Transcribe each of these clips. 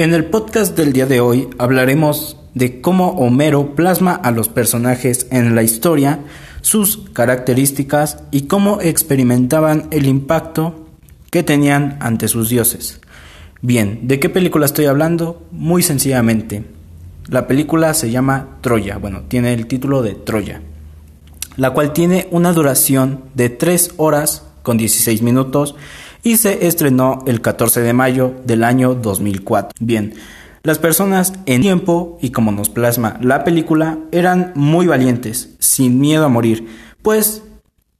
En el podcast del día de hoy hablaremos de cómo Homero plasma a los personajes en la historia, sus características y cómo experimentaban el impacto que tenían ante sus dioses. Bien, ¿de qué película estoy hablando? Muy sencillamente. La película se llama Troya, bueno, tiene el título de Troya, la cual tiene una duración de 3 horas con 16 minutos y se estrenó el 14 de mayo del año 2004. Bien, las personas en tiempo y como nos plasma la película eran muy valientes, sin miedo a morir, pues,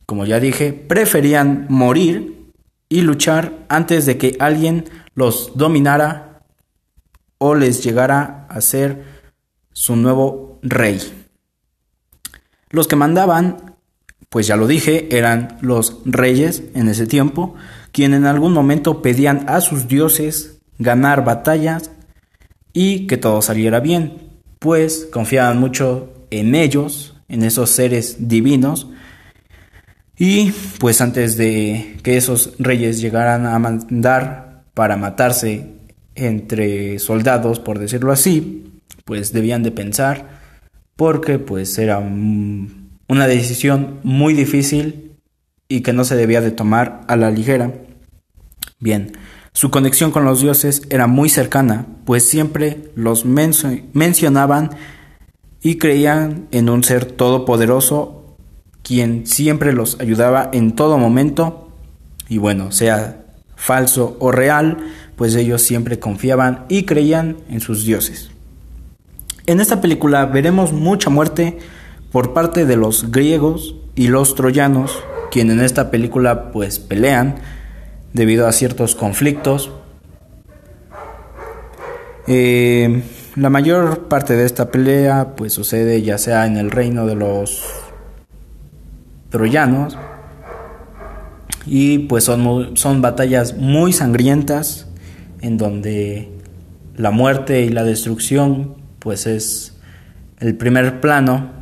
como ya dije, preferían morir y luchar antes de que alguien los dominara o les llegara a ser su nuevo rey. Los que mandaban, pues ya lo dije, eran los reyes en ese tiempo, quien en algún momento pedían a sus dioses ganar batallas y que todo saliera bien, pues confiaban mucho en ellos, en esos seres divinos, y pues antes de que esos reyes llegaran a mandar para matarse entre soldados, por decirlo así, pues debían de pensar, porque pues era una decisión muy difícil y que no se debía de tomar a la ligera. Bien, su conexión con los dioses era muy cercana, pues siempre los mencionaban y creían en un ser todopoderoso, quien siempre los ayudaba en todo momento, y bueno, sea falso o real, pues ellos siempre confiaban y creían en sus dioses. En esta película veremos mucha muerte por parte de los griegos y los troyanos, quien en esta película pues pelean debido a ciertos conflictos. Eh, la mayor parte de esta pelea pues sucede ya sea en el reino de los troyanos y pues son, son batallas muy sangrientas en donde la muerte y la destrucción pues es el primer plano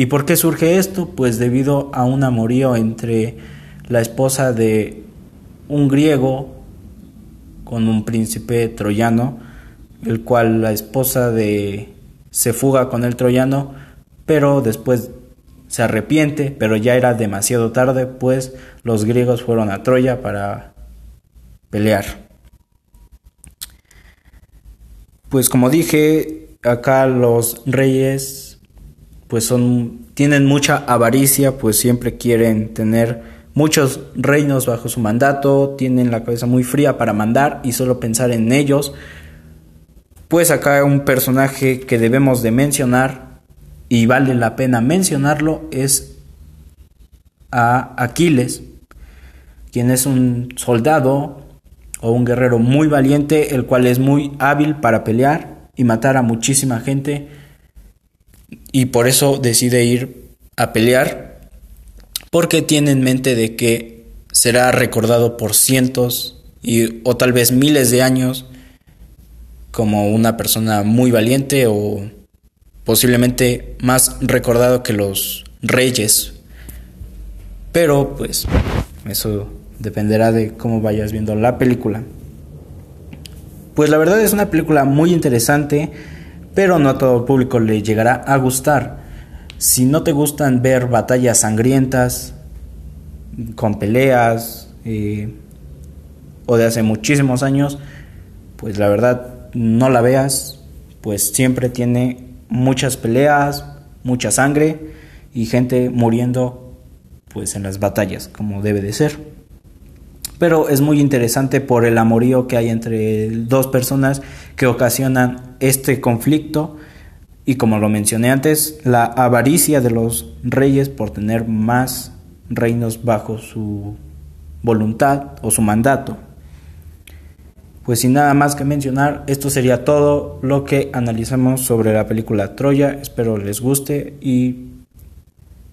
¿Y por qué surge esto? Pues debido a un amorío entre la esposa de un griego con un príncipe troyano, el cual la esposa de se fuga con el troyano, pero después se arrepiente, pero ya era demasiado tarde, pues los griegos fueron a Troya para pelear. Pues como dije, acá los reyes pues son, tienen mucha avaricia, pues siempre quieren tener muchos reinos bajo su mandato, tienen la cabeza muy fría para mandar y solo pensar en ellos. Pues acá un personaje que debemos de mencionar y vale la pena mencionarlo es a Aquiles, quien es un soldado o un guerrero muy valiente, el cual es muy hábil para pelear y matar a muchísima gente y por eso decide ir a pelear porque tiene en mente de que será recordado por cientos y, o tal vez miles de años como una persona muy valiente o posiblemente más recordado que los reyes. Pero pues eso dependerá de cómo vayas viendo la película. Pues la verdad es una película muy interesante pero no a todo el público le llegará a gustar. Si no te gustan ver batallas sangrientas, con peleas, eh, o de hace muchísimos años, pues la verdad no la veas, pues siempre tiene muchas peleas, mucha sangre y gente muriendo pues en las batallas, como debe de ser pero es muy interesante por el amorío que hay entre dos personas que ocasionan este conflicto y como lo mencioné antes, la avaricia de los reyes por tener más reinos bajo su voluntad o su mandato. Pues sin nada más que mencionar, esto sería todo lo que analizamos sobre la película Troya. Espero les guste y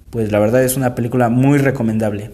pues la verdad es una película muy recomendable.